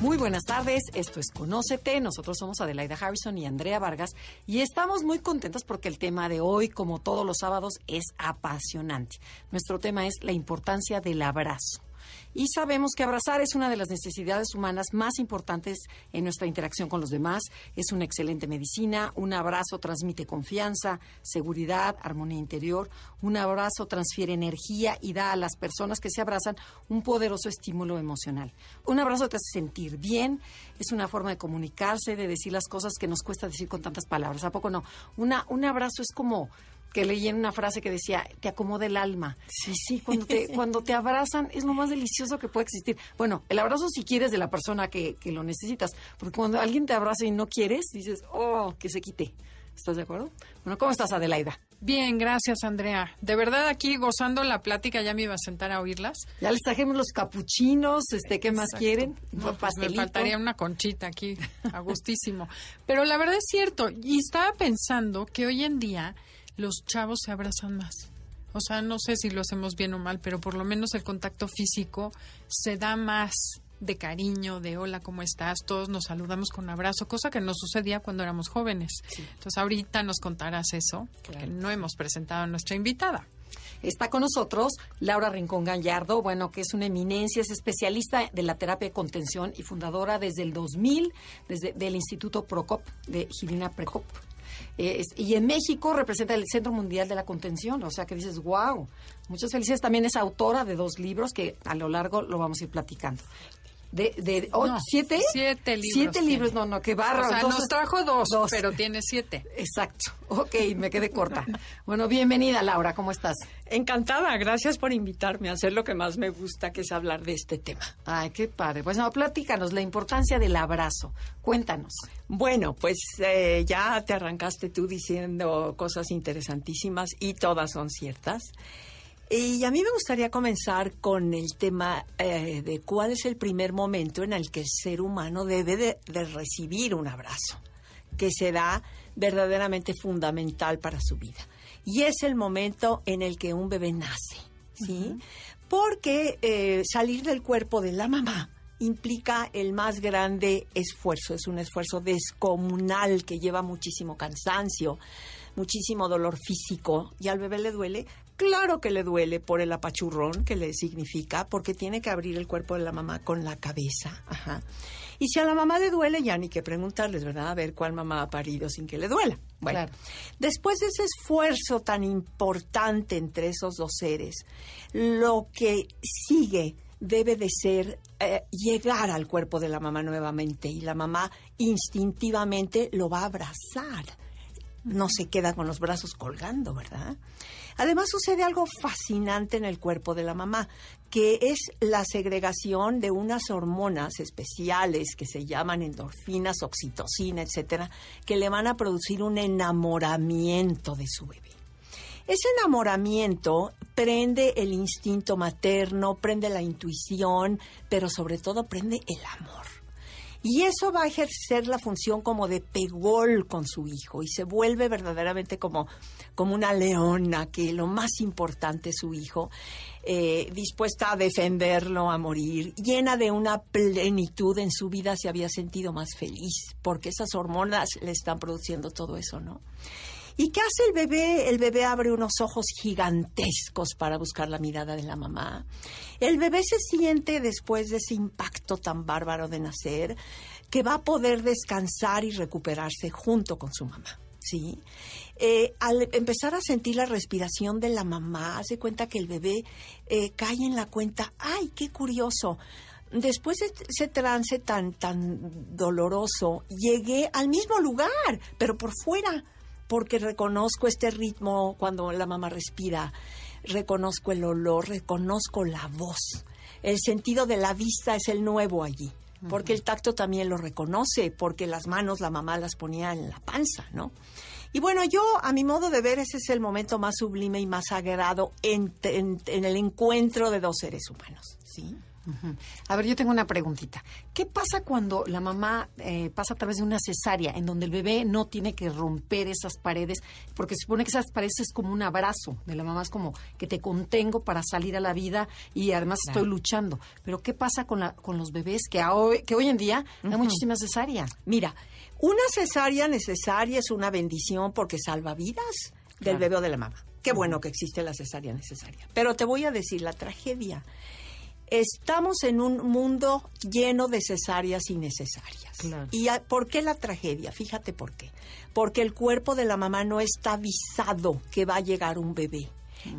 Muy buenas tardes, esto es Conócete, nosotros somos Adelaida Harrison y Andrea Vargas y estamos muy contentos porque el tema de hoy, como todos los sábados, es apasionante. Nuestro tema es la importancia del abrazo. Y sabemos que abrazar es una de las necesidades humanas más importantes en nuestra interacción con los demás. Es una excelente medicina. Un abrazo transmite confianza, seguridad, armonía interior. Un abrazo transfiere energía y da a las personas que se abrazan un poderoso estímulo emocional. Un abrazo te hace sentir bien. Es una forma de comunicarse, de decir las cosas que nos cuesta decir con tantas palabras. ¿A poco no? Una, un abrazo es como que leí en una frase que decía, te acomoda el alma. Sí, sí, cuando te, cuando te abrazan es lo más delicioso que puede existir. Bueno, el abrazo si quieres de la persona que, que lo necesitas, porque cuando alguien te abraza y no quieres, dices, oh, que se quite. ¿Estás de acuerdo? Bueno, ¿cómo estás, Adelaida? Bien, gracias, Andrea. De verdad, aquí gozando la plática, ya me iba a sentar a oírlas. Ya les trajimos los capuchinos, este, ¿qué más quieren? No, pues me faltaría una conchita aquí, a gustísimo. Pero la verdad es cierto, y estaba pensando que hoy en día los chavos se abrazan más. O sea, no sé si lo hacemos bien o mal, pero por lo menos el contacto físico se da más de cariño, de hola, ¿cómo estás? Todos nos saludamos con abrazo, cosa que no sucedía cuando éramos jóvenes. Entonces, ahorita nos contarás eso, porque no hemos presentado a nuestra invitada. Está con nosotros Laura Rincón Gallardo, bueno, que es una eminencia, es especialista de la terapia de contención y fundadora desde el 2000 desde del Instituto Procop de Gilina Precop eh, y en México representa el Centro Mundial de la Contención, o sea que dices, wow, muchas felicidades. También es autora de dos libros que a lo largo lo vamos a ir platicando de, de siete siete libros siete libros no no qué barro. O sea, nos trajo dos, pero tiene siete. Exacto. Ok me quedé corta. Bueno bienvenida Laura cómo estás encantada gracias por invitarme a hacer lo que más me gusta que es hablar de este tema. Ay qué padre. Pues no platícanos la importancia del abrazo. Cuéntanos. Bueno pues eh, ya te arrancaste tú diciendo cosas interesantísimas y todas son ciertas y a mí me gustaría comenzar con el tema eh, de cuál es el primer momento en el que el ser humano debe de, recibir un abrazo, que será verdaderamente fundamental para su vida. Y es el momento en el que un bebé nace, ¿sí? Porque eh, salir del cuerpo de la mamá implica el más grande esfuerzo, es un esfuerzo descomunal que lleva muchísimo cansancio, muchísimo dolor físico y al bebé le duele Claro que le duele por el apachurrón que le significa, porque tiene que abrir el cuerpo de la mamá con la cabeza. Ajá. Y si a la mamá le duele, ya ni que preguntarles, ¿verdad? A ver cuál mamá ha parido sin que le duela. Bueno, después de ese esfuerzo tan importante entre esos dos seres, lo que sigue debe de ser eh, llegar al cuerpo de la mamá nuevamente y la mamá instintivamente lo va a abrazar. No se queda con los brazos colgando, ¿verdad? Además sucede algo fascinante en el cuerpo de la mamá, que es la segregación de unas hormonas especiales que se llaman endorfinas, oxitocina, etcétera, que le van a producir un enamoramiento de su bebé. Ese enamoramiento prende el instinto materno, prende la intuición, pero sobre todo prende el amor. Y eso va a ejercer la función como de pegol con su hijo y se vuelve verdaderamente como, como una leona que lo más importante es su hijo, eh, dispuesta a defenderlo, a morir, llena de una plenitud en su vida se había sentido más feliz, porque esas hormonas le están produciendo todo eso, ¿no? ¿Y qué hace el bebé? El bebé abre unos ojos gigantescos para buscar la mirada de la mamá. El bebé se siente después de ese impacto tan bárbaro de nacer que va a poder descansar y recuperarse junto con su mamá. ¿sí? Eh, al empezar a sentir la respiración de la mamá, hace cuenta que el bebé eh, cae en la cuenta, ¡ay, qué curioso! Después de ese trance tan, tan doloroso, llegué al mismo lugar, pero por fuera porque reconozco este ritmo cuando la mamá respira, reconozco el olor, reconozco la voz. El sentido de la vista es el nuevo allí, porque el tacto también lo reconoce, porque las manos la mamá las ponía en la panza, ¿no? Y bueno, yo, a mi modo de ver, ese es el momento más sublime y más sagrado en, en el encuentro de dos seres humanos, ¿sí? A ver, yo tengo una preguntita. ¿Qué pasa cuando la mamá eh, pasa a través de una cesárea, en donde el bebé no tiene que romper esas paredes? Porque se supone que esas paredes es como un abrazo de la mamá, es como que te contengo para salir a la vida y además estoy luchando. Pero ¿qué pasa con, la, con los bebés que, hoy, que hoy en día hay muchísima cesárea? Mira, una cesárea necesaria es una bendición porque salva vidas del bebé o de la mamá. Qué bueno que existe la cesárea necesaria. Pero te voy a decir la tragedia estamos en un mundo lleno de cesáreas innecesarias. ¿Y por qué la tragedia? Fíjate por qué. Porque el cuerpo de la mamá no está avisado que va a llegar un bebé.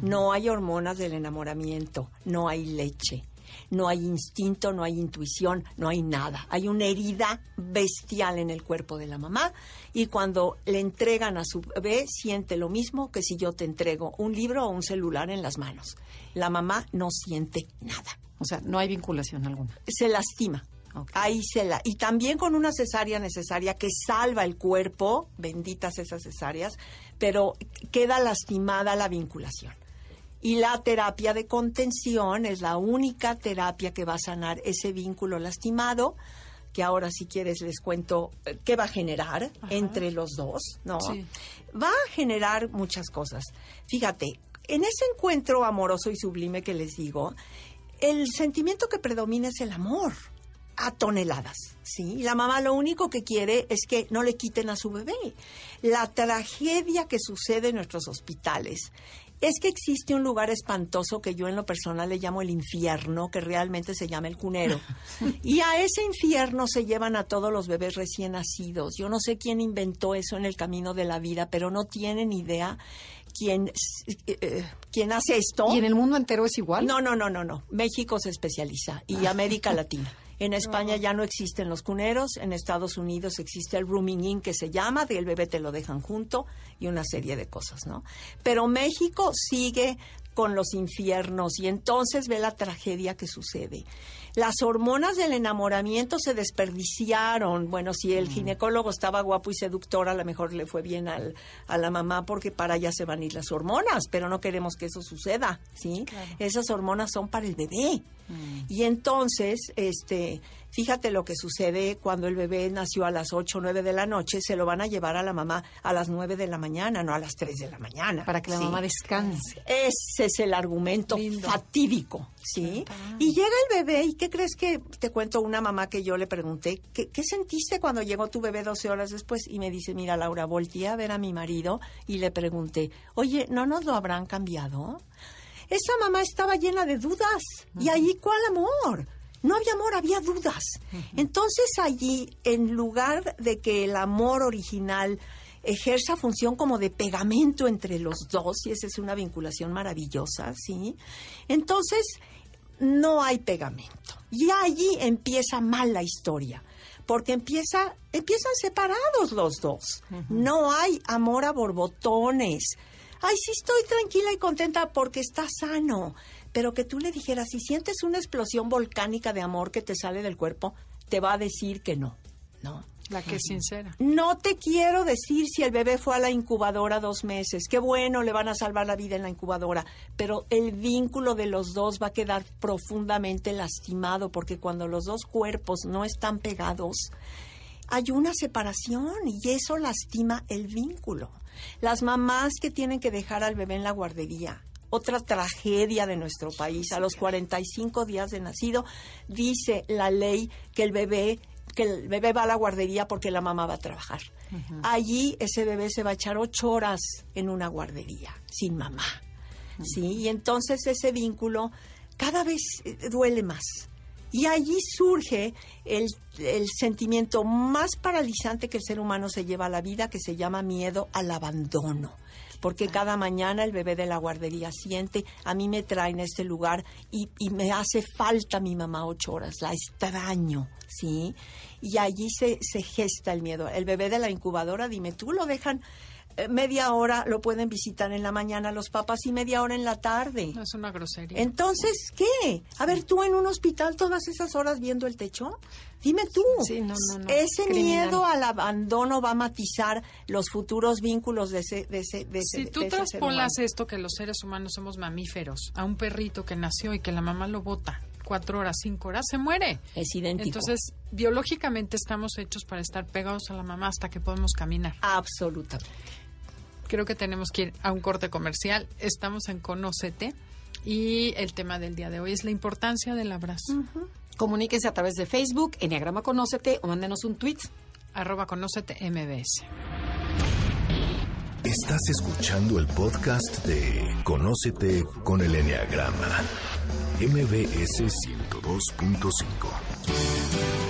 No hay hormonas del enamoramiento, no hay leche, no hay instinto, no hay intuición, no hay nada. Hay una herida bestial en el cuerpo de la mamá y cuando le entregan a su bebé siente lo mismo que si yo te entrego un libro o un celular en las manos. La mamá no siente nada. O sea, no hay vinculación alguna. Se lastima. Ahí se la. Y también con una cesárea necesaria que salva el cuerpo, benditas esas cesáreas, pero queda lastimada la vinculación. Y la terapia de contención es la única terapia que va a sanar ese vínculo lastimado, que ahora si quieres les cuento eh, qué va a generar entre los dos, ¿no? Va a generar muchas cosas. Fíjate, en ese encuentro amoroso y sublime que les digo, el sentimiento que predomina es el amor a toneladas, ¿sí? La mamá lo único que quiere es que no le quiten a su bebé. La tragedia que sucede en nuestros hospitales es que existe un lugar espantoso que yo en lo personal le llamo el infierno, que realmente se llama el cunero. Y a ese infierno se llevan a todos los bebés recién nacidos. Yo no sé quién inventó eso en el camino de la vida, pero no tienen idea quien, eh, quien hace esto. ¿Y en el mundo entero es igual? No, no, no, no, no. México se especializa y América Latina. En España ya no existen los cuneros, en Estados Unidos existe el rooming in que se llama, del bebé te lo dejan junto y una serie de cosas, ¿no? Pero México sigue con los infiernos y entonces ve la tragedia que sucede. Las hormonas del enamoramiento se desperdiciaron. Bueno, si el mm. ginecólogo estaba guapo y seductor, a lo mejor le fue bien al, a la mamá porque para allá se van a ir las hormonas, pero no queremos que eso suceda, ¿sí? Esas hormonas son para el bebé. Mm. Y entonces, este, Fíjate lo que sucede cuando el bebé nació a las 8 o 9 de la noche, se lo van a llevar a la mamá a las 9 de la mañana, no a las 3 de la mañana. Para que la mamá descanse. Ese es el argumento fatídico, ¿sí? Y llega el bebé, ¿y qué crees que te cuento una mamá que yo le pregunté? ¿qué, sentiste cuando llegó tu bebé 12 horas después? Y me dice, mira, Laura, volteé a ver a mi marido y le pregunté, oye, ¿no nos lo habrán cambiado? Esa mamá estaba llena de dudas. ¿Y ahí cuál amor? No había amor, había dudas. Entonces allí, en lugar de que el amor original ejerza función como de pegamento entre los dos, y esa es una vinculación maravillosa, ¿sí? Entonces, no hay pegamento. Y allí empieza mal la historia, porque empieza, empiezan separados los dos. No hay amor a borbotones. Ay, sí estoy tranquila y contenta porque está sano pero que tú le dijeras, si sientes una explosión volcánica de amor que te sale del cuerpo, te va a decir que no, ¿no? La que es sincera. No te quiero decir si el bebé fue a la incubadora dos meses. Qué bueno, le van a salvar la vida en la incubadora. Pero el vínculo de los dos va a quedar profundamente lastimado porque cuando los dos cuerpos no están pegados, hay una separación y eso lastima el vínculo. Las mamás que tienen que dejar al bebé en la guardería otra tragedia de nuestro país. A los 45 días de nacido dice la ley que el bebé que el bebé va a la guardería porque la mamá va a trabajar. Allí ese bebé se va a echar ocho horas en una guardería sin mamá. ¿sí? Y entonces ese vínculo cada vez eh, duele más. Y allí surge el, el, sentimiento más paralizante que el ser humano se lleva a la vida, que se llama miedo al abandono porque cada mañana el bebé de la guardería siente, a mí me traen a este lugar y, me hace falta mi mamá ocho horas, la extraño, ¿sí? Y allí se, se gesta el miedo. El bebé de la incubadora, dime, ¿tú lo dejan media hora lo pueden visitar en la mañana los papás y media hora en la tarde. No es una grosería. Entonces, ¿qué? A ver, tú en un hospital todas esas horas viendo el techo. Dime tú. Sí, no, no, no. Ese Criminal. miedo al abandono va a matizar los futuros vínculos de ese, de ese, de ese Si tú de ese ser traspolas esto que los seres humanos somos mamíferos a un perrito que nació y que la mamá lo bota cuatro horas, cinco horas, se muere. Es idéntico. Entonces, biológicamente estamos hechos para estar pegados a la mamá hasta que podemos caminar. Absolutamente. Creo que tenemos que ir a un corte comercial. Estamos en Conócete y el tema del día de hoy es la importancia del abrazo. Comuníquense a través de Facebook, Enneagrama Conócete o mándenos un tweet. Arroba Conócete MBS. Estás escuchando el podcast de Conócete con el Enneagrama. MBS 102.5.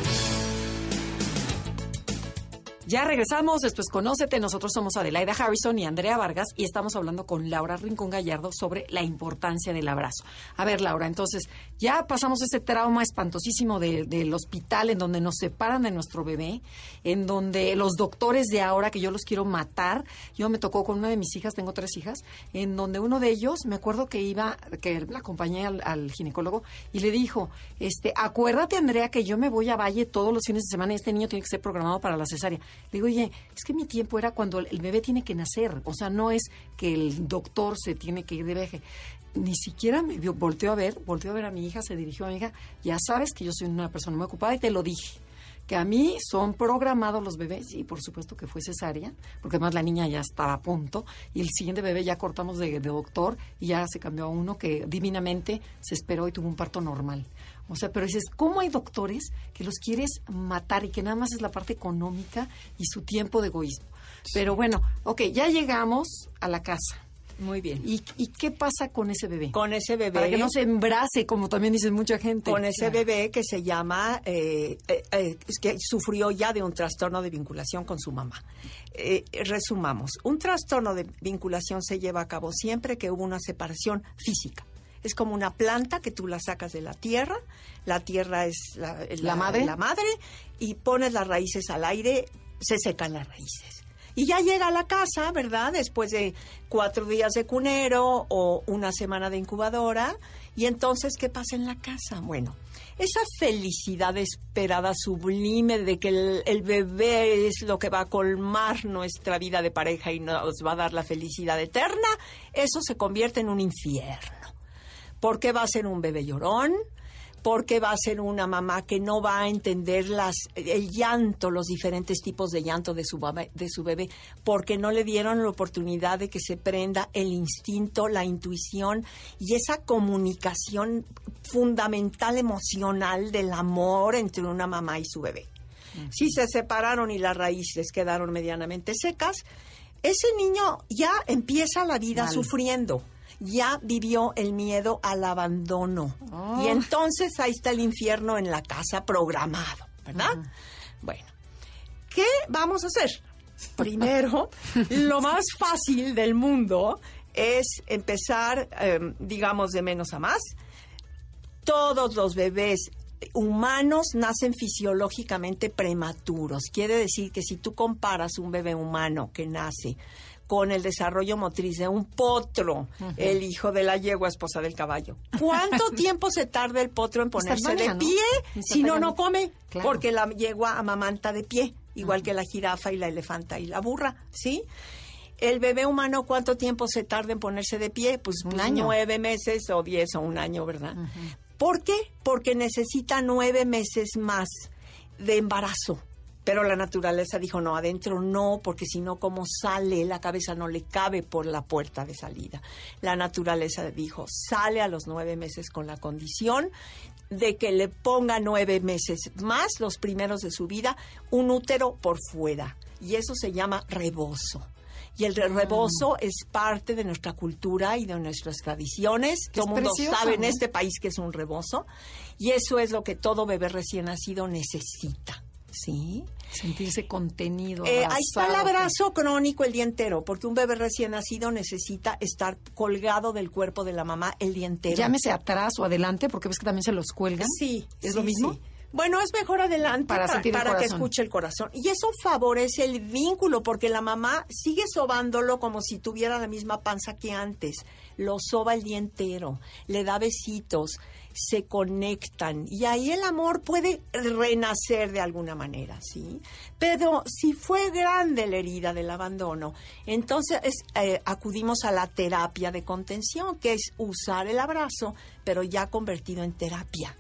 Ya regresamos, es Conócete, nosotros somos Adelaida Harrison y Andrea Vargas y estamos hablando con Laura Rincón Gallardo sobre la importancia del abrazo. A ver, Laura, entonces, ya pasamos ese trauma espantosísimo de- del hospital en donde nos separan de nuestro bebé, en donde los doctores de ahora, que yo los quiero matar, yo me tocó con una de mis hijas, tengo tres hijas, en donde uno de ellos, me acuerdo que iba, que la acompañé al, al ginecólogo y le dijo, este, acuérdate Andrea que yo me voy a Valle todos los fines de semana y este niño tiene que ser programado para la cesárea. Le digo, oye, es que mi tiempo era cuando el, bebé tiene que nacer, o sea, no es que el doctor se tiene que ir de viaje. Ni siquiera me volteó a ver, volteó a ver a mi hija, se dirigió a mi hija, ya sabes que yo soy una persona muy ocupada y te lo dije que a mí son programados los bebés y por supuesto que fue cesárea, porque además la niña ya estaba a punto y el siguiente bebé ya cortamos de, de doctor y ya se cambió a uno que divinamente se esperó y tuvo un parto normal. O sea, pero dices, ¿cómo hay doctores que los quieres matar y que nada más es la parte económica y su tiempo de egoísmo? Pero bueno, ok, ya llegamos a la casa. Muy bien. ¿Y, y qué pasa con ese bebé? Con ese bebé. Para que no se embrase, como también dice mucha gente. con ese bebé que se llama, eh, eh, eh, que sufrió ya de un trastorno de vinculación con su mamá. Eh, resumamos, un trastorno de vinculación se lleva a cabo siempre que hubo una separación física. Es como una planta que tú la sacas de la tierra, la tierra es la, ¿La madre? la madre, y pones las raíces al aire, se secan las raíces. Y ya llega a la casa, ¿verdad? Después de cuatro días de cunero o una semana de incubadora. Y entonces, ¿qué pasa en la casa? Bueno, esa felicidad esperada, sublime, de que el, bebé es lo que va a colmar nuestra vida de pareja y nos va a dar la felicidad eterna, eso se convierte en un infierno. Porque va a ser un bebé llorón, porque va a ser una mamá que no va a entender las, el llanto, los diferentes tipos de llanto de su, bebé, de su bebé, porque no le dieron la oportunidad de que se prenda el instinto, la intuición y esa comunicación fundamental emocional del amor entre una mamá y su bebé. Si se separaron y las raíces quedaron medianamente secas, ese niño ya empieza la vida Mal. sufriendo ya vivió el miedo al abandono. Oh. Y entonces ahí está el infierno en la casa programado, ¿verdad? Bueno, ¿qué vamos a hacer? Primero, lo más fácil del mundo es empezar, eh, digamos, de menos a más. Todos los bebés humanos nacen fisiológicamente prematuros. Quiere decir que si tú comparas un bebé humano que nace con el desarrollo motriz de un potro, el hijo de la yegua, esposa del caballo. ¿Cuánto tiempo se tarda el potro en ponerse de pie? Si no, no come, Claro. porque la yegua amamanta de pie, igual que la jirafa y la elefanta y la burra, ¿sí? El bebé humano, ¿cuánto tiempo se tarda en ponerse de pie? Pues, Un pues año. nueve meses o diez o un año, ¿verdad? ¿Por qué? Porque necesita nueve meses más de embarazo. Pero la naturaleza dijo, no, adentro no, porque si no, ¿cómo sale? La cabeza no le cabe por la puerta de salida. La naturaleza dijo, sale a los nueve meses con la condición de que le ponga nueve meses más, los primeros de su vida, un útero por fuera. Y eso se llama rebozo. Y el re- rebozo es parte de nuestra cultura y de nuestras tradiciones. Todo el mundo precioso, sabe en este país que es un rebozo. Y eso es lo que todo bebé recién nacido necesita. ¿Sí? Sentirse contenido. Eh, ahí está el abrazado. abrazo crónico el día entero, porque un bebé recién nacido necesita estar colgado del cuerpo de la mamá el día entero. Llámese atrás o adelante, porque ves que también se los cuelgan. Sí, ¿Es sí, lo mismo? sí. Bueno, es mejor adelante Para que escuche el corazón. Y eso favorece el vínculo, porque la mamá sigue sobándolo como si tuviera la misma panza que antes. Lo soba el día entero, le da besitos, se conectan. Y ahí el amor puede renacer de alguna manera, ¿sí? Pero si fue grande la herida del abandono, entonces eh, acudimos a la terapia de contención, que es usar el abrazo, pero ya convertido en terapia.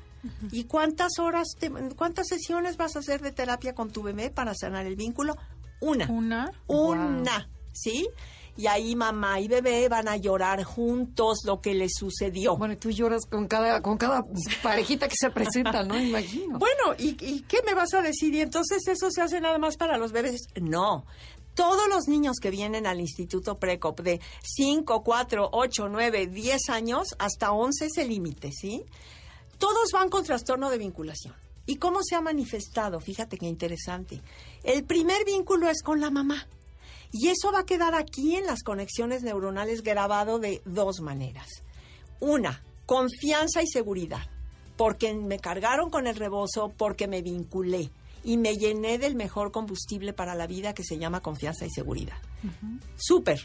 ¿Y cuántas horas, te- cuántas sesiones vas a hacer de terapia con tu bebé para sanar el vínculo? Una. Una. Una, ¿sí? Y ahí mamá y bebé van a llorar juntos lo que les sucedió. Bueno, y tú lloras con cada, con cada parejita que se presenta, ¿no? Imagino. Bueno, ¿y, y qué me vas a decir? ¿Y entonces eso se hace nada más para los bebés? No. Todos los niños que vienen al Instituto Precop de 5, 4, 8, 9, 10 años, hasta 11 es el límite, ¿sí? Todos van con trastorno de vinculación. ¿Y cómo se ha manifestado? Fíjate qué interesante. El primer vínculo es con la mamá. Y eso va a quedar aquí en las conexiones neuronales grabado de dos maneras. Una, confianza y seguridad, porque me cargaron con el rebozo, porque me vinculé y me llené del mejor combustible para la vida que se llama confianza y seguridad. Súper.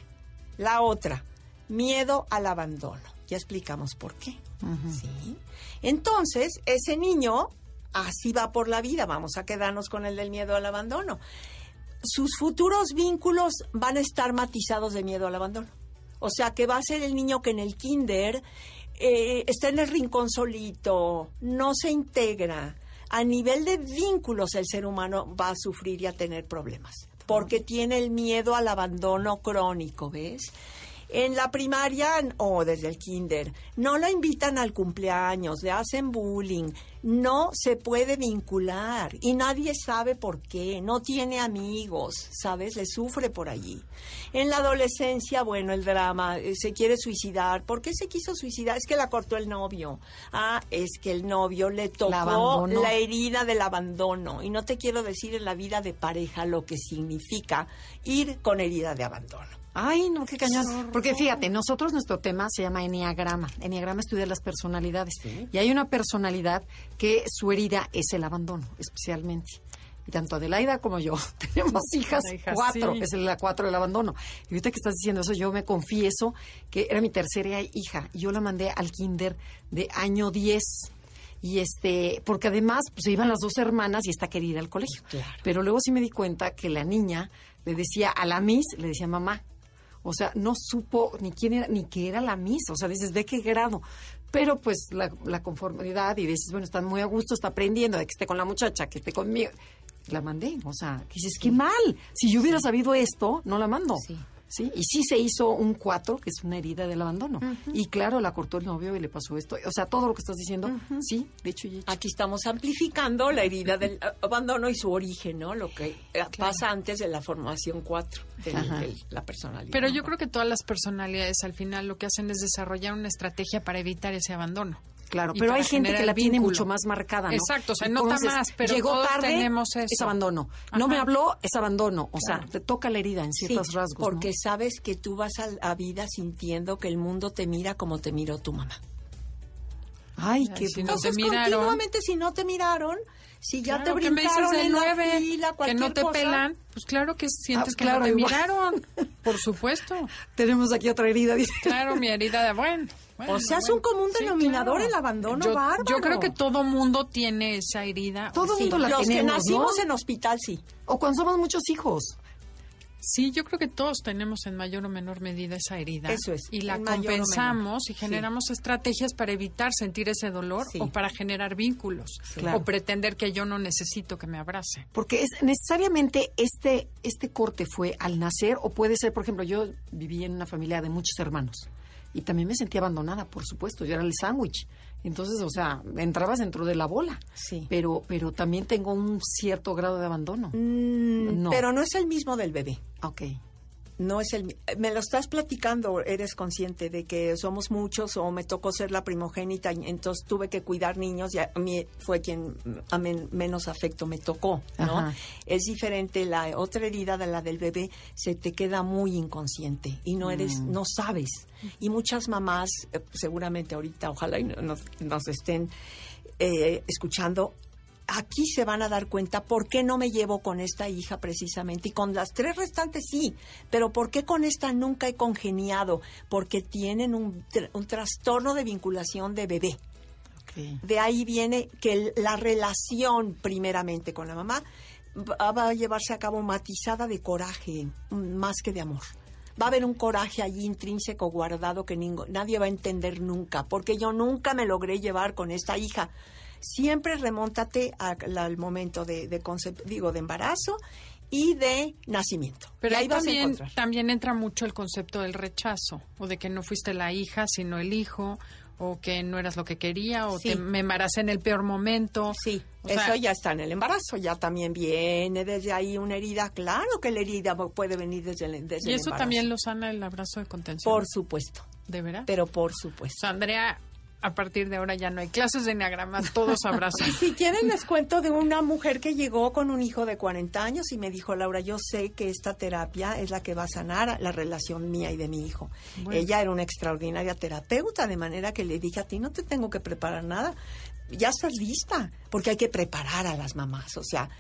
La otra, miedo al abandono. Ya explicamos por qué. ¿Sí? Entonces, ese niño así va por la vida. Vamos a quedarnos con el del miedo al abandono. Sus futuros vínculos van a estar matizados de miedo al abandono. O sea, que va a ser el niño que en el kinder eh, está en el rincón solito, no se integra. A nivel de vínculos el ser humano va a sufrir y a tener problemas, porque tiene el miedo al abandono crónico, ¿ves? En la primaria o desde el kinder, no lo invitan al cumpleaños, le hacen bullying, no se puede vincular y nadie sabe por qué, no tiene amigos, ¿sabes? Le sufre por allí. En la adolescencia, bueno, el drama, eh, se quiere suicidar. ¿Por qué se quiso suicidar? Es que la cortó el novio. Ah, es que el novio le tocó la herida del abandono. Y no te quiero decir en la vida de pareja lo que significa ir con herida de abandono. Ay, no, qué cañón. Porque fíjate, nosotros nuestro tema se llama Enneagrama. Enneagrama estudia las personalidades. Y hay una personalidad que su herida es el abandono, especialmente. Y tanto Adelaida como yo tenemos hijas, cuatro, sí. es la cuatro del abandono. Y ahorita que estás diciendo eso, yo me confieso que era mi tercera hija y yo la mandé al kinder de año 10. Y este, porque además pues, se iban las dos hermanas y esta quería ir al colegio. Claro. Pero luego sí me di cuenta que la niña le decía a la Miss, le decía mamá. O sea, no supo ni quién era, ni qué era la Miss. O sea, dices, ¿de qué grado? Pero pues la, la conformidad y dices, bueno, está muy a gusto, está aprendiendo de que esté con la muchacha, que esté conmigo. La mandé. O sea, que dices, qué mal. Si yo hubiera sabido esto, no la mando. Sí. Sí, y sí se hizo un 4, que es una herida del abandono. Y claro, la cortó el novio y le pasó esto. O sea, todo lo que estás diciendo, sí, de hecho y hecho. Aquí estamos amplificando la herida del abandono y su origen, ¿no? Lo que eh, pasa antes de la formación 4 de la personalidad. Pero yo creo que todas las personalidades al final lo que hacen es desarrollar una estrategia para evitar ese abandono. Claro, pero hay gente que la tiene mucho más marcada, ¿no? Exacto, o sea, Y no como está más, pero llegó todos tarde, tenemos es eso. abandono. No me habló, es abandono. O sea, te toca la herida en Sí, ciertos rasgos, ¿no? porque sabes que tú vas a la vida sintiendo que el mundo te mira como te miró tu mamá. Ay, qué si no te miraron. continuamente, si no te miraron, si ya Claro, te ¿qué me dices brincaron de en la nueve, fila, que no te cosa, pelan, pues claro que sientes Ah, que no te igual. miraron. Por supuesto. Tenemos aquí otra herida, dice. Claro, mi herida de bueno. Bueno, O sea, es un común denominador el abandono yo, bárbaro. Yo creo que todo mundo tiene esa herida. Todo Sí, mundo la los que nacimos ¿no? en hospital, sí. O cuando somos muchos hijos. Sí, yo creo que todos tenemos en mayor o menor medida esa herida. Eso es, Y la compensamos y generamos estrategias para evitar sentir ese dolor Sí. o para generar vínculos. Claro. O pretender que yo no necesito que me abrace. Porque es necesariamente este, este corte fue al nacer, o puede ser, por ejemplo, yo viví en una familia de muchos hermanos y también me sentía abandonada, por supuesto. Yo era el sándwich. Entonces, o sea, entrabas dentro de la bola. Sí. Pero, pero también tengo un cierto grado de abandono. Mm, No. Pero no es el mismo del bebé. Ok. No es el me lo estás platicando, eres consciente de que somos muchos o me tocó ser la primogénita, y entonces tuve que cuidar niños y a mí fue quien a men- menos afecto me tocó, ¿no? Ajá. Es diferente la otra herida de la del bebé se te queda muy inconsciente y no eres Mm. no sabes. Y muchas mamás eh, seguramente ahorita ojalá y nos, nos estén eh, escuchando aquí se van a dar cuenta por qué no me llevo con esta hija precisamente. Y con las tres restantes sí, pero por qué con esta nunca he congeniado, porque tienen un, un trastorno de vinculación de bebé. De ahí viene que la relación primeramente con la mamá va a llevarse a cabo matizada de coraje más que de amor. Va a haber un coraje allí intrínseco guardado que nadie va a entender nunca, porque yo nunca me logré llevar con esta hija. Siempre remóntate al momento de, digo, de embarazo y de nacimiento. Pero ahí también, también entra mucho el concepto del rechazo, o de que no fuiste la hija, sino el hijo, o que no eras lo que quería o que me embaracé en el peor momento. Sí, eso ya está en el embarazo, ya también viene desde ahí una herida. Claro que la herida puede venir desde el, desde ¿Y eso también lo sana el abrazo de contención? Por supuesto. ¿De verdad? Pero por supuesto. Andrea, a partir de ahora ya no hay clases de enneagrama, todos abrazan. si quieren les cuento de una mujer que llegó con un hijo de 40 años y me dijo, Laura, yo sé que esta terapia es la que va a sanar la relación mía y de mi hijo. Ella era una extraordinaria terapeuta, de manera que le dije a ti, no te tengo que preparar nada, ya estás lista, porque hay que preparar a las mamás, o sea,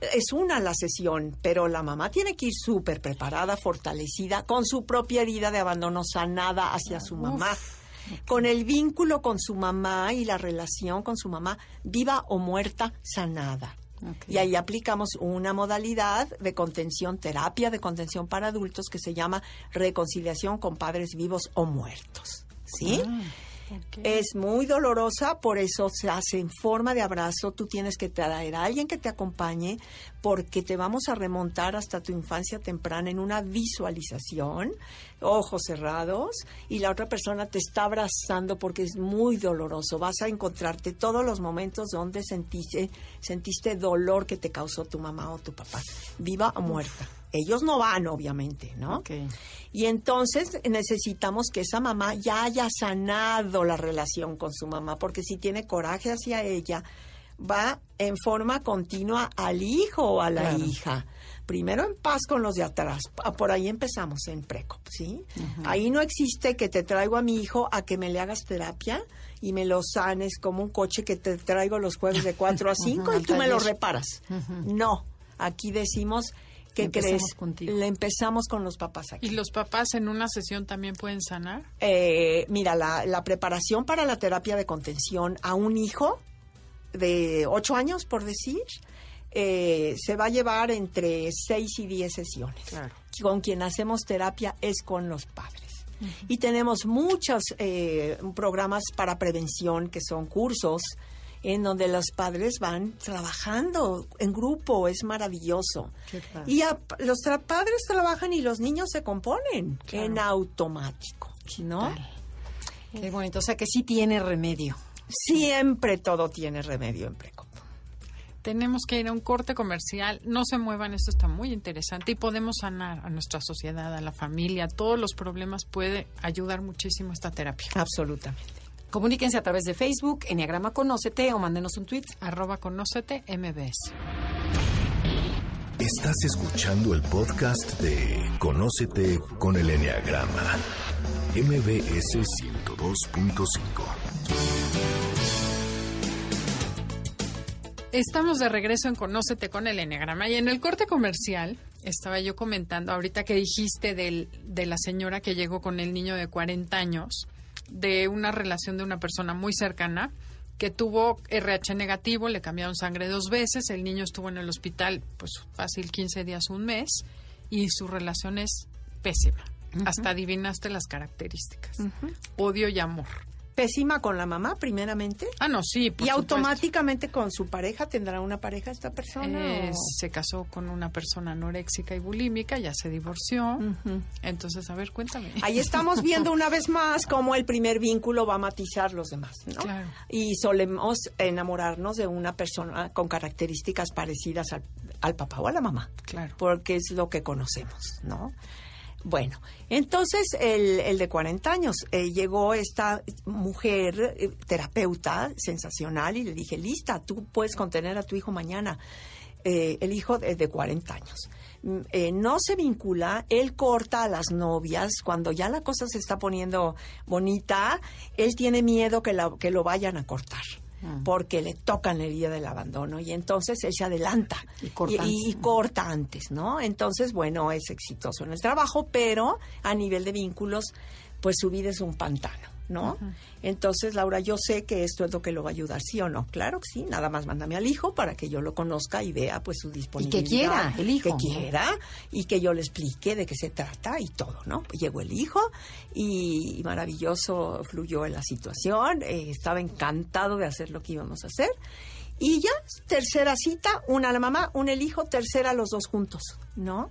es una la sesión, pero la mamá tiene que ir súper preparada, fortalecida, con su propia herida de abandono sanada hacia su mamá con el vínculo con su mamá y la relación con su mamá, viva o muerta, sanada. Y ahí aplicamos una modalidad de contención, terapia de contención para adultos que se llama reconciliación con padres vivos o muertos. ¿Sí? Ah. Es muy dolorosa, por eso se hace en forma de abrazo. Tú tienes que traer a alguien que te acompañe porque te vamos a remontar hasta tu infancia temprana en una visualización, ojos cerrados, y la otra persona te está abrazando porque es muy doloroso. Vas a encontrarte todos los momentos donde sentiste, sentiste dolor que te causó tu mamá o tu papá, viva o muerta. Ellos no van, obviamente, ¿no? Y entonces necesitamos que esa mamá ya haya sanado la relación con su mamá, porque si tiene coraje hacia ella, va en forma continua al hijo o a la hija. Primero en paz con los de atrás. Ah, por ahí empezamos en preco, ¿sí? Ahí no existe que te traigo a mi hijo a que me le hagas terapia y me lo sanes como un coche que te traigo los jueves de 4 a 5 y tú me lo reparas. No, aquí decimos ¿Qué crees? Le empezamos con los papás aquí. ¿Y los papás en una sesión también pueden sanar? Eh, mira, la, preparación para la terapia de contención a un hijo de 8 años, por decir, eh, se va a llevar entre 6 y 10 sesiones. Con quien hacemos terapia es con los padres. Y tenemos muchos eh, programas para prevención que son cursos en donde los padres van trabajando en grupo, es maravilloso. Y los padres trabajan y los niños se componen en automático, ¿no? Qué bonito, o sea que sí tiene remedio. Siempre todo tiene remedio en Preco. Tenemos que ir a un corte comercial. No se muevan, esto está muy interesante y podemos sanar a nuestra sociedad, a la familia, todos los problemas. Puede ayudar muchísimo esta terapia. Absolutamente. Comuníquense a través de Facebook, Enneagrama Conócete o mándenos un tweet. Arroba Conócete MBS. Estás escuchando el podcast de Conócete con el Enneagrama. MBS 102.5. Estamos de regreso en Conócete con el Enneagrama y en el corte comercial estaba yo comentando ahorita que dijiste del, de la señora que llegó con el niño de 40 años de una relación de una persona muy cercana que tuvo RH negativo, le cambiaron sangre dos veces, el niño estuvo en el hospital pues fácil 15 días, un mes y su relación es pésima. Hasta adivinaste las características. Odio y amor pésima con la mamá, primeramente. Ah, no, sí. y automáticamente con su pareja, ¿tendrá una pareja esta persona? Eh, se casó con una persona anoréxica y bulímica, ya se divorció. Entonces, a ver, cuéntame. Ahí estamos viendo una vez más cómo el primer vínculo va a matizar los demás, ¿no? Y solemos enamorarnos de una persona con características parecidas al, al papá o a la mamá. Claro. Porque es lo que conocemos, ¿no? Bueno, entonces el, el de 40 años eh, llegó esta mujer eh, terapeuta sensacional y le dije, lista, tú puedes contener a tu hijo mañana. Eh, el hijo de, de 40 años. Mm, no se vincula, él corta a las novias, cuando ya la cosa se está poniendo bonita, él tiene miedo que, la, que lo vayan a cortar. Porque le tocan la herida del abandono y entonces él se adelanta Y corta y- y corta antes, ¿no? Entonces, bueno, es exitoso en el trabajo, pero a nivel de vínculos, pues su vida es un pantano, ¿no? Entonces, Laura, yo sé que esto es lo que lo va a ayudar, ¿sí o no? Claro que sí, nada más mándame al hijo para que yo lo conozca y vea pues su disponibilidad. quiera, el hijo, Que quiera y que yo le explique de qué se trata y todo, ¿no? Llegó el hijo y maravilloso fluyó en la situación, eh, estaba encantado de hacer lo que íbamos a hacer. Y ya, tercera cita, una a la mamá, una el hijo, tercera los dos juntos, ¿no?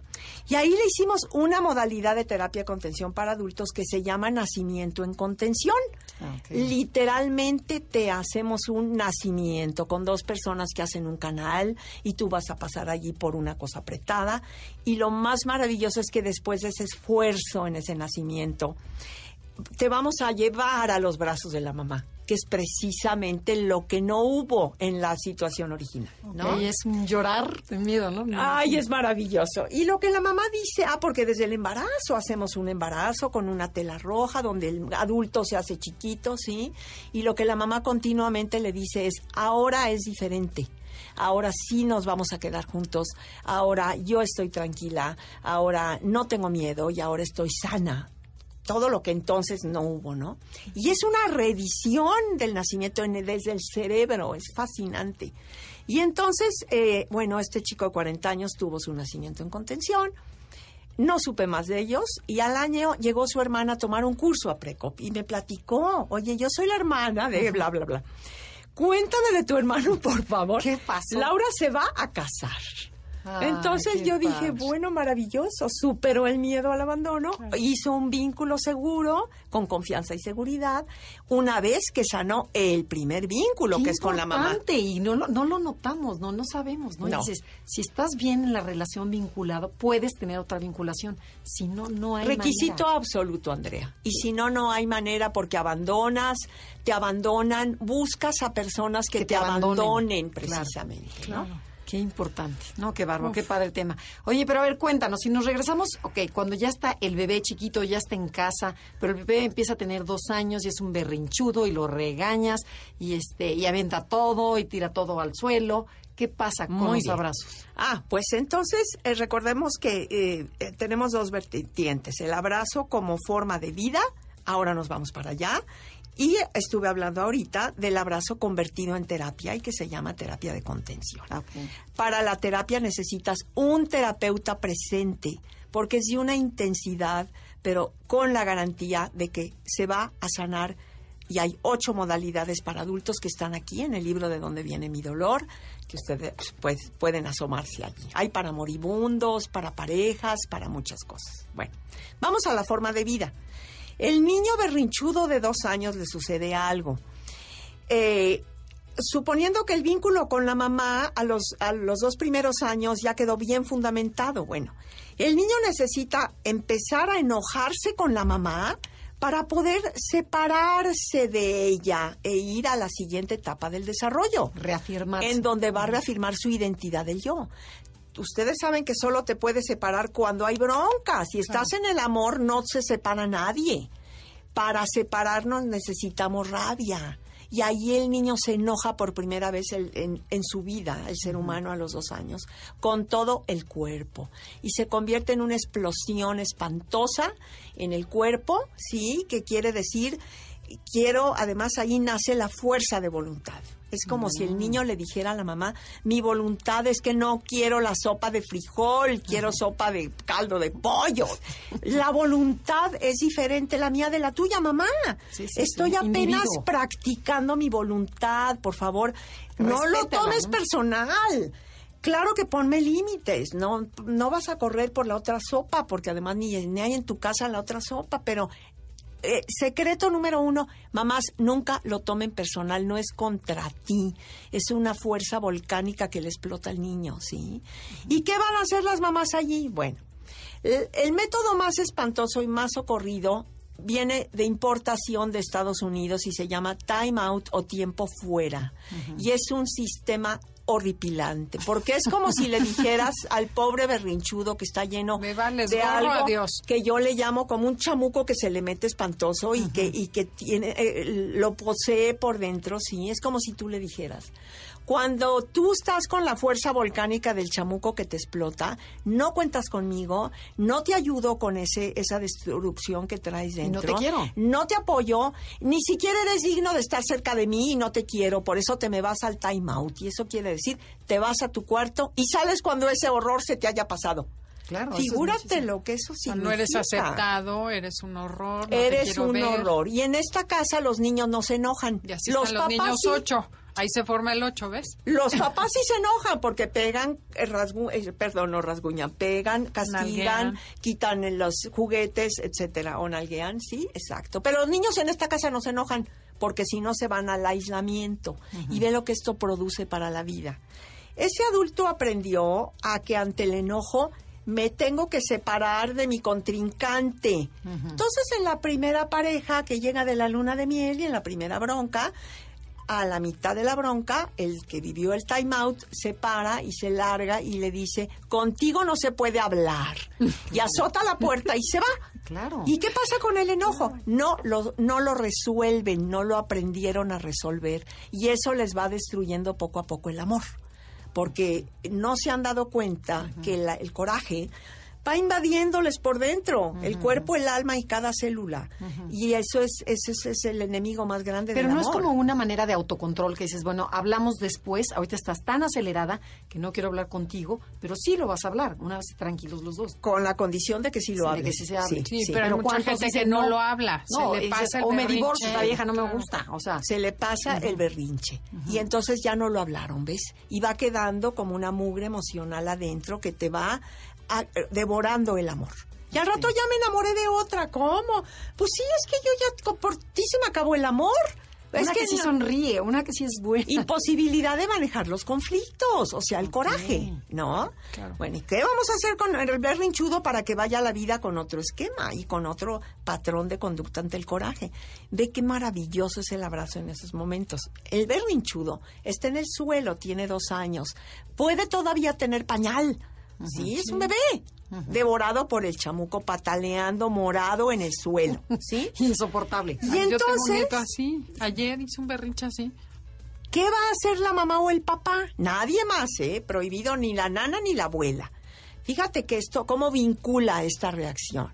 Y ahí le hicimos una modalidad de terapia de contención para adultos que se llama nacimiento en contención. Ah. Literalmente te hacemos un nacimiento con dos personas que hacen un canal y tú vas a pasar allí por una cosa apretada. Y lo más maravilloso es que después de ese esfuerzo en ese nacimiento, te vamos a llevar a los brazos de la mamá, que es precisamente lo que no hubo en la situación original, ¿no? Y es llorar de miedo, ¿no? Ay, es maravilloso. Y lo que la mamá dice, ah, porque desde el embarazo hacemos un embarazo con una tela roja donde el adulto se hace chiquito, ¿sí? Y lo que la mamá continuamente le dice es, ahora es diferente. Ahora sí nos vamos a quedar juntos. Ahora yo estoy tranquila. Ahora no tengo miedo y ahora estoy sana todo lo que entonces no hubo, ¿no? Y es una revisión del nacimiento en- desde el cerebro, es fascinante. Y entonces, eh, bueno, este chico de 40 años tuvo su nacimiento en contención, no supe más de ellos y al año llegó su hermana a tomar un curso a Precop y me platicó, oye, yo soy la hermana de bla, bla, bla. Cuéntame de tu hermano, por favor. ¿Qué pasó? Laura se va a casar. Entonces yo dije, bueno, maravilloso, superó el miedo al abandono, hizo un vínculo seguro, con confianza y seguridad, una vez que sanó el primer vínculo, Qué que es con la mamá. Y no, lo- no lo notamos, no, no sabemos, ¿no? Y dices, si estás bien en la relación vinculado, puedes tener otra vinculación. Si no, no hay Requisito manera. absoluto, Andrea. Y si no, no hay manera porque abandonas, te abandonan, buscas a personas que, Que te, te abandonen. abandonen, Claro, precisamente. ¿no? Qué importante, ¿no? Qué bárbaro, qué padre el tema. Oye, pero a ver, cuéntanos, si nos regresamos, ok, cuando ya está el bebé chiquito, ya está en casa, pero el bebé empieza a tener dos años y es un berrinchudo y lo regañas y este y aventa todo y tira todo al suelo, ¿qué pasa con Muy los bien. abrazos? Ah, pues entonces eh, recordemos que eh, eh, tenemos dos vertientes, el abrazo como forma de vida, ahora nos vamos para allá, y estuve hablando ahorita del abrazo convertido en terapia y que se llama terapia de contención. Para la terapia necesitas un terapeuta presente, porque es de una intensidad, pero con la garantía de que se va a sanar. Y hay ocho modalidades para adultos que están aquí en el libro de Dónde viene mi dolor, que ustedes pues, pueden asomarse allí. Hay para moribundos, para parejas, para muchas cosas. Bueno, vamos a la forma de vida. El niño berrinchudo de dos años le sucede algo. Eh, suponiendo que el vínculo con la mamá a los, a los dos primeros años ya quedó bien fundamentado, bueno, el niño necesita empezar a enojarse con la mamá para poder separarse de ella e ir a la siguiente etapa del desarrollo, Reafirmarse. en donde va a reafirmar su identidad del yo. Ustedes saben que solo te puedes separar cuando hay bronca. Si estás en el amor, no se separa nadie. Para separarnos necesitamos rabia. Y ahí el niño se enoja por primera vez el- en, en su vida, el ser humano a los dos años, con todo el cuerpo. Y se convierte en una explosión espantosa en el cuerpo, ¿sí? Que quiere decir, quiero, además ahí nace la fuerza de voluntad. Es como si el niño le dijera a la mamá, mi voluntad es que no quiero la sopa de frijol, quiero sopa de caldo de pollo. La voluntad es diferente la mía de la tuya, mamá. Sí, sí, Estoy sí, apenas individuo. practicando mi voluntad, por favor. No lo tomes ¿no? personal. Claro que ponme límites, no, no vas a correr por la otra sopa, porque además ni, ni hay en tu casa la otra sopa, pero eh, secreto número uno, mamás, nunca lo tomen personal, no es contra ti, es una fuerza volcánica que le explota al niño, ¿sí? ¿Y qué van a hacer las mamás allí? Bueno, el, el método más espantoso y más ocurrido viene de importación de Estados Unidos y se llama time out o tiempo fuera. Y es un sistema horripilante, porque es como si le dijeras al pobre berrinchudo que está lleno de algo adiós. que yo le llamo como un chamuco que se le mete espantoso y que y que tiene eh, lo posee por dentro, sí, es como si tú le dijeras. Cuando tú estás con la fuerza volcánica del chamuco que te explota, no cuentas conmigo, no te ayudo con ese esa destrucción que traes no dentro. te quiero. No te apoyo, ni siquiera eres digno de estar cerca de mí y no te quiero, por eso te me vas al time out y eso quiere decir, te vas a tu cuarto y sales cuando ese horror se te haya pasado. Claro. es Figúrate lo que eso significa. No eres aceptado, eres un horror. no Eres un ver. horror. Y en esta casa los niños no se enojan. Y así los están los papás niños sí. ocho. Ahí se forma el ocho, ¿ves? Los papás sí se enojan porque pegan, eh, rasgu- eh, perdón, no rasguñan, pegan, castigan, Nalguean. quitan los juguetes, etcétera, o nalguean, sí, exacto. Pero los niños en esta casa no se enojan porque si no se van al aislamiento y ve lo que esto produce para la vida. Ese adulto aprendió a que ante el enojo me tengo que separar de mi contrincante. Entonces, en la primera pareja que llega de la luna de miel y en la primera bronca, a la mitad de la bronca, el que vivió el time out se para y se larga y le dice, contigo no se puede hablar. Y azota la puerta y se va. Claro. ¿Y qué pasa con el enojo? No lo, no lo resuelven, no lo aprendieron a resolver. Y eso les va destruyendo poco a poco el amor. Porque no se han dado cuenta que la- el coraje va invadiéndoles por dentro, el cuerpo, el alma y cada célula. Y eso es, ese es, es el enemigo más grande Pero del no es como una manera de autocontrol que dices, bueno, hablamos después, ahorita estás tan acelerada que no quiero hablar contigo, pero sí lo vas a hablar, una vez tranquilos los dos. Con la condición de que sí lo Sí, de hable. que sí se hable. Sí, pero hay mucha ¿cuántos gente dicen que no lo habla, se le dices, pasa el o me divorcio, esta vieja no me gusta, o sea, se le pasa el berrinche. Y entonces ya no lo hablaron, ¿ves? Y va quedando como una mugre emocional adentro que te va a- eh, devorando el amor. Y al rato ya me enamoré de otra. ¿Cómo? Pues sí, es que yo ya por ti se me acabó el amor. Es que, sí no- sonríe, una que sí es buena. imposibilidad de manejar los conflictos, o sea, el coraje, ¿no? Bueno, ¿y qué vamos a hacer con el berrinchudo para que vaya a la vida con otro esquema y con otro patrón de conducta ante el coraje? Ve qué maravilloso es el abrazo en esos momentos. El berrinchudo está en el suelo, tiene dos años, puede todavía tener pañal. Sí, es un bebé, devorado por el chamuco, pataleando, morado en el suelo, ¿sí? Insoportable. Y Ay, Yo tengo un entonces- nieto así. Ayer hice un berrinche así. ¿Qué va a hacer la mamá o el papá? Nadie más, ¿eh? Prohibido ni la nana ni la abuela. Fíjate que esto, ¿cómo vincula esta reacción?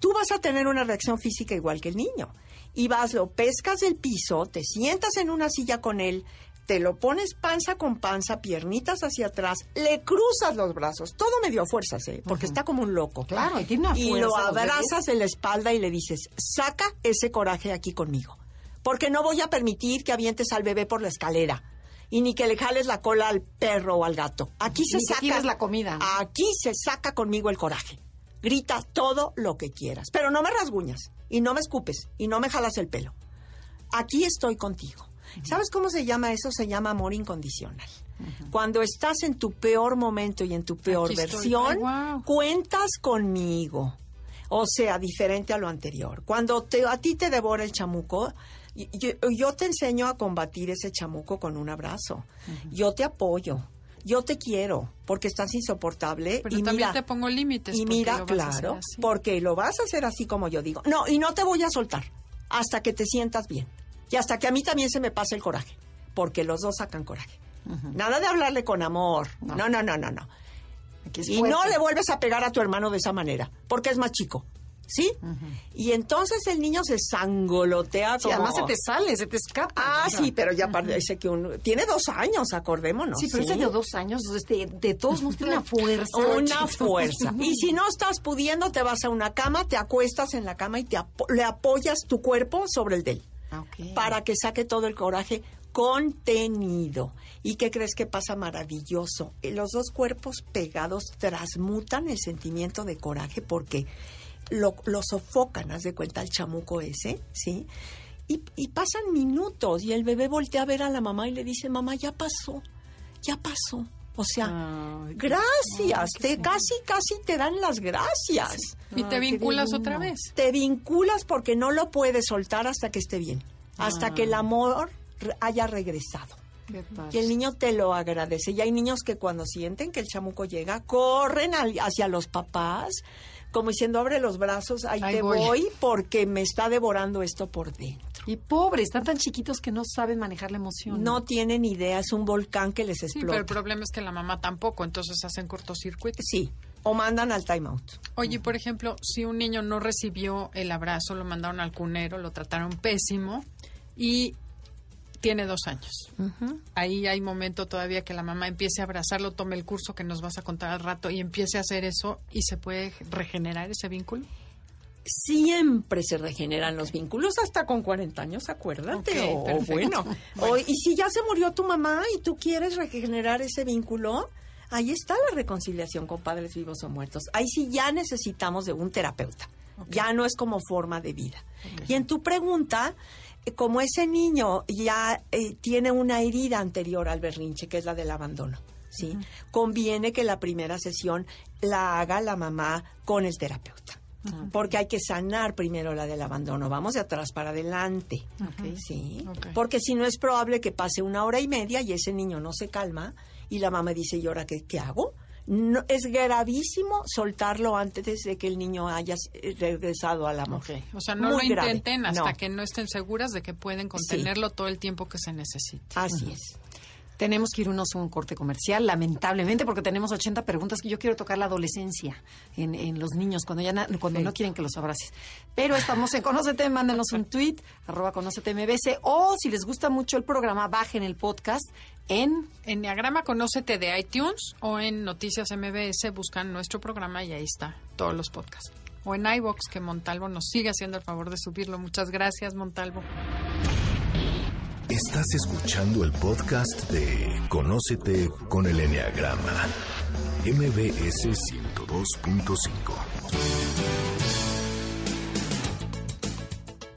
Tú vas a tener una reacción física igual que el niño. Y vas, lo pescas del piso, te sientas en una silla con él, te lo pones panza con panza, piernitas hacia atrás, le cruzas los brazos, todo me dio fuerzas, ¿eh? Porque está como un loco. Claro, y tiene una Y fuerza, lo los bebés. abrazas en la espalda y le dices, saca ese coraje aquí conmigo. Porque no voy a permitir que avientes al bebé por la escalera. Y ni que le jales la cola al perro o al gato. Aquí se que saca. la comida, ¿no? Aquí se saca conmigo el coraje. Grita todo lo que quieras. Pero no me rasguñas. Y no me escupes. Y no me jalas el pelo. Aquí estoy contigo. ¿Sabes cómo se llama eso? Se llama amor incondicional. Cuando estás en tu peor momento y en tu peor Aquí versión, Ay, cuentas conmigo. O sea, diferente a lo anterior. Cuando te- a ti te devora el chamuco, yo, yo te enseño a combatir ese chamuco con un abrazo. Yo te apoyo. Yo te quiero porque estás insoportable. Pero y también mira, te pongo límites. y mira, claro, porque lo vas a hacer así como yo digo. No, y no te voy a soltar hasta que te sientas bien. Y hasta que a mí también se me pase el coraje. Porque los dos sacan coraje. Nada de hablarle con amor. No, no, no, no, no. Y fuerte. no le vuelves a pegar a tu hermano de esa manera, porque es más chico. ¿Sí? Y entonces el niño se sangolotea Sí, como... además se te sale, se te escapa. Ah, sí, pero ya parece que uno... Tiene dos años, acordémonos. Sí, pero ese de dos años, de todos modos tiene una fuerza. Una fuerza. Y si no estás pudiendo, te vas a una cama, te acuestas en la cama y te apo- le apoyas tu cuerpo sobre el de él. Ah. Para que saque todo el coraje contenido. ¿Y qué crees que pasa maravilloso? Eh, Los dos cuerpos pegados transmutan el sentimiento de coraje porque lo, lo sofocan, haz de cuenta, el chamuco ese, ¿sí? Y, y pasan minutos y el bebé voltea a ver a la mamá y le dice, mamá, ya pasó, ya pasó. O sea, Ay, gracias, te casi, casi te dan las gracias. Y te Ay, vinculas otra vez. Te vinculas porque no lo puedes soltar hasta que esté bien, hasta que el amor re- haya regresado. Y el niño te lo agradece. Y hay niños que cuando sienten que el chamuco llega, corren hacia los papás, como diciendo, abre los brazos, ahí, te voy. porque me está devorando esto por dentro. Y pobres, están tan chiquitos que no saben manejar la emoción. No, tienen idea, es un volcán que les explota. Sí, pero el problema es que la mamá tampoco, entonces hacen cortocircuito. Sí, o mandan al timeout. Oye, por ejemplo, si un niño no recibió el abrazo, lo mandaron al cunero, lo trataron pésimo y tiene dos años. Ahí hay momento todavía que la mamá empiece a abrazarlo, tome el curso que nos vas a contar al rato y empiece a hacer eso y se puede regenerar ese vínculo siempre se regeneran los vínculos hasta con 40 años, acuérdate. o, bueno, y si ya se murió tu mamá y tú quieres regenerar ese vínculo, ahí está la reconciliación con padres vivos o muertos. Ahí sí ya necesitamos de un terapeuta. Ya no es como forma de vida. Y en tu pregunta, como ese niño ya eh, tiene una herida anterior al berrinche, que es la del abandono, ¿sí? Conviene que la primera sesión la haga la mamá con el terapeuta porque hay que sanar primero la del abandono. Vamos de atrás para adelante, ¿sí? Porque si no es probable que pase una hora y media y ese niño no se calma y la mamá dice, ¿y ahora qué, hago? No, es gravísimo soltarlo antes de que el niño haya regresado al amor. O sea, no lo intenten hasta que no estén seguras de que pueden contenerlo todo el tiempo que se necesite. Así es. Tenemos que irnos a un corte comercial, lamentablemente, porque tenemos 80 preguntas que yo quiero tocar la adolescencia en, los niños cuando ya cuando no quieren que los abraces. Pero estamos en Conócete, mándenos un tweet, arroba Conócete MBS, o si les gusta mucho el programa, bajen el podcast en... Enneagrama Conócete de iTunes o en Noticias MBS, buscan nuestro programa y ahí está, todos los podcasts. O en iBox, que Montalvo nos sigue haciendo el favor de subirlo. Muchas gracias, Montalvo. Estás escuchando el podcast de Conócete con el Enneagrama, MBS 102.5.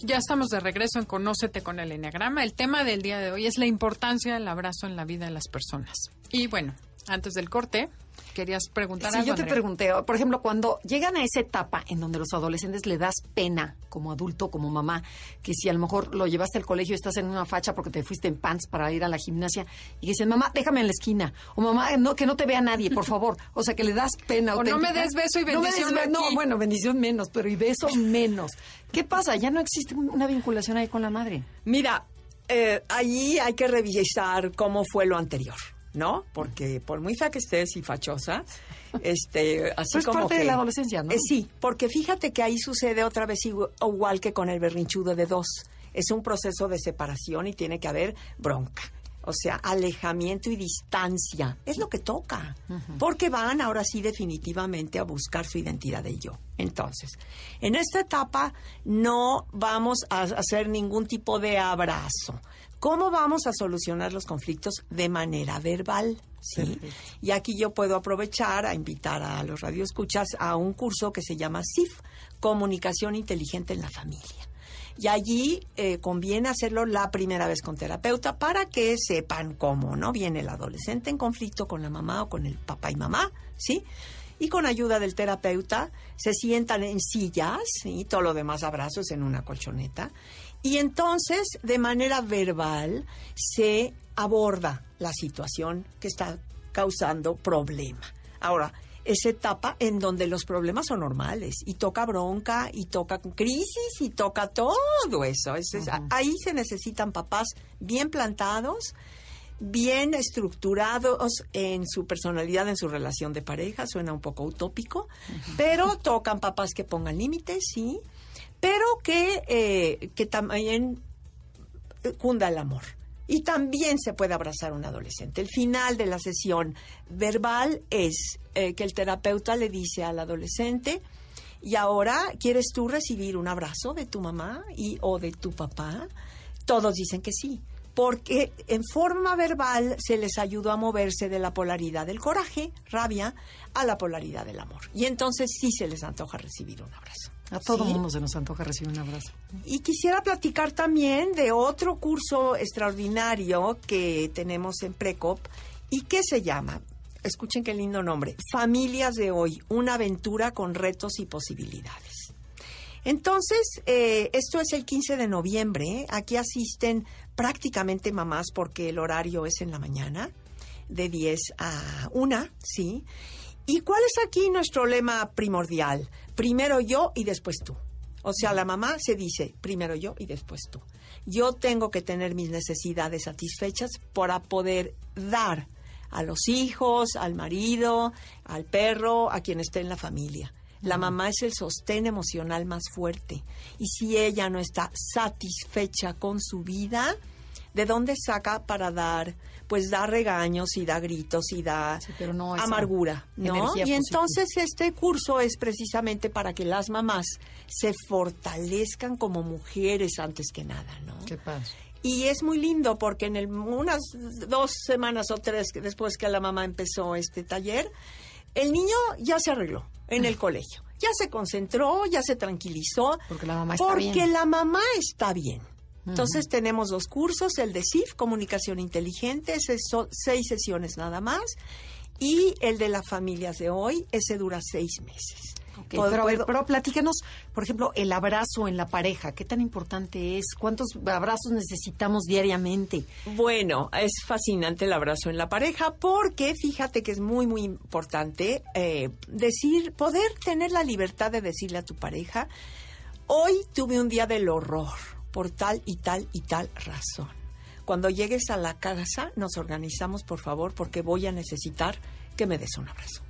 Ya estamos de regreso en Conócete con el Enneagrama. El tema del día de hoy es la importancia del abrazo en la vida de las personas. Y bueno, antes del corte, querías preguntar sí, yo te pregunté, por ejemplo, cuando llegan a esa etapa en donde los adolescentes le das pena como adulto, como mamá, que si a lo mejor lo llevaste al colegio y estás en una facha porque te fuiste en pants para ir a la gimnasia y dicen, mamá, déjame en la esquina, o mamá, no, que no te vea nadie, por favor, o sea, que le das pena. O no me des beso y bendición. No, no, bueno, bendición menos, pero y beso menos. ¿Qué pasa? Ya no existe una vinculación ahí con la madre. Mira, eh, allí hay que revisar cómo fue lo anterior. ¿No? Porque por muy fea que estés y fachosa, este, así es parte de la adolescencia, ¿no? Eh, sí, porque fíjate que ahí sucede otra vez igual que con el berrinchudo de dos. Es un proceso de separación y tiene que haber bronca. O sea, alejamiento y distancia. Es lo que toca. Porque van ahora sí definitivamente a buscar su identidad de yo. Entonces, en esta etapa no vamos a hacer ningún tipo de abrazo. ¿Cómo vamos a solucionar los conflictos de manera verbal? ¿sí? Y aquí yo puedo aprovechar a invitar a los radioescuchas a un curso que se llama CIF, Comunicación Inteligente en la Familia. Y allí eh, conviene hacerlo la primera vez con terapeuta para que sepan cómo, ¿no? Viene el adolescente en conflicto con la mamá o con el papá y mamá, ¿sí? y con ayuda del terapeuta se sientan en sillas y todo lo demás abrazos en una colchoneta y entonces, de manera verbal, se aborda la situación que está causando problema. Ahora, esa etapa en donde los problemas son normales y toca bronca y toca crisis y toca todo eso. Ahí se necesitan papás bien plantados, bien estructurados en su personalidad, en su relación de pareja. Suena un poco utópico, pero tocan papás que pongan límites, sí pero que, eh, también cunda el amor. Y también se puede abrazar a un adolescente. El final de la sesión verbal es eh, que el terapeuta le dice al adolescente, y ahora, ¿quieres tú recibir un abrazo de tu mamá y, o de tu papá? Todos dicen que sí, porque en forma verbal se les ayudó a moverse de la polaridad del coraje, rabia, a la polaridad del amor. Y entonces sí se les antoja recibir un abrazo. A todo mundo se nos antoja recibir un abrazo. Y quisiera platicar también de otro curso extraordinario que tenemos en Precop y que se llama, escuchen qué lindo nombre, Familias de hoy, una aventura con retos y posibilidades. Entonces, eh, esto es el 15 de noviembre. Aquí asisten prácticamente mamás porque el horario es en la mañana, de 10 a 1, ¿sí? ¿Y cuál es aquí nuestro lema primordial? Primero yo y después tú. O sea, la mamá se dice, primero yo y después tú. Yo tengo que tener mis necesidades satisfechas para poder dar a los hijos, al marido, al perro, a quien esté en la familia. La mamá es el sostén emocional más fuerte. Y si ella no está satisfecha con su vida, ¿de dónde saca para dar? Pues da regaños y da gritos y da amargura, ¿no? Y entonces este curso es precisamente para que las mamás se fortalezcan como mujeres antes que nada, ¿no? Qué padre. Y es muy lindo porque en el, unas dos semanas o tres después que la mamá empezó este taller, el niño ya se arregló en el colegio. Ya se concentró, ya se tranquilizó. Porque la mamá está porque bien. la mamá está bien. Entonces tenemos dos cursos, el de CIF, Comunicación Inteligente, son seis sesiones nada más, y el de las familias de hoy, ese dura seis meses. Ok, pero, ver, pero platícanos, por ejemplo, el abrazo en la pareja. ¿Qué tan importante es? ¿Cuántos abrazos necesitamos diariamente? Bueno, es fascinante el abrazo en la pareja porque fíjate que es muy, muy importante eh, decir, poder tener la libertad de decirle a tu pareja, hoy tuve un día del horror por tal y tal y tal razón. Cuando llegues a la casa, nos organizamos, por favor, porque voy a necesitar que me des un abrazo.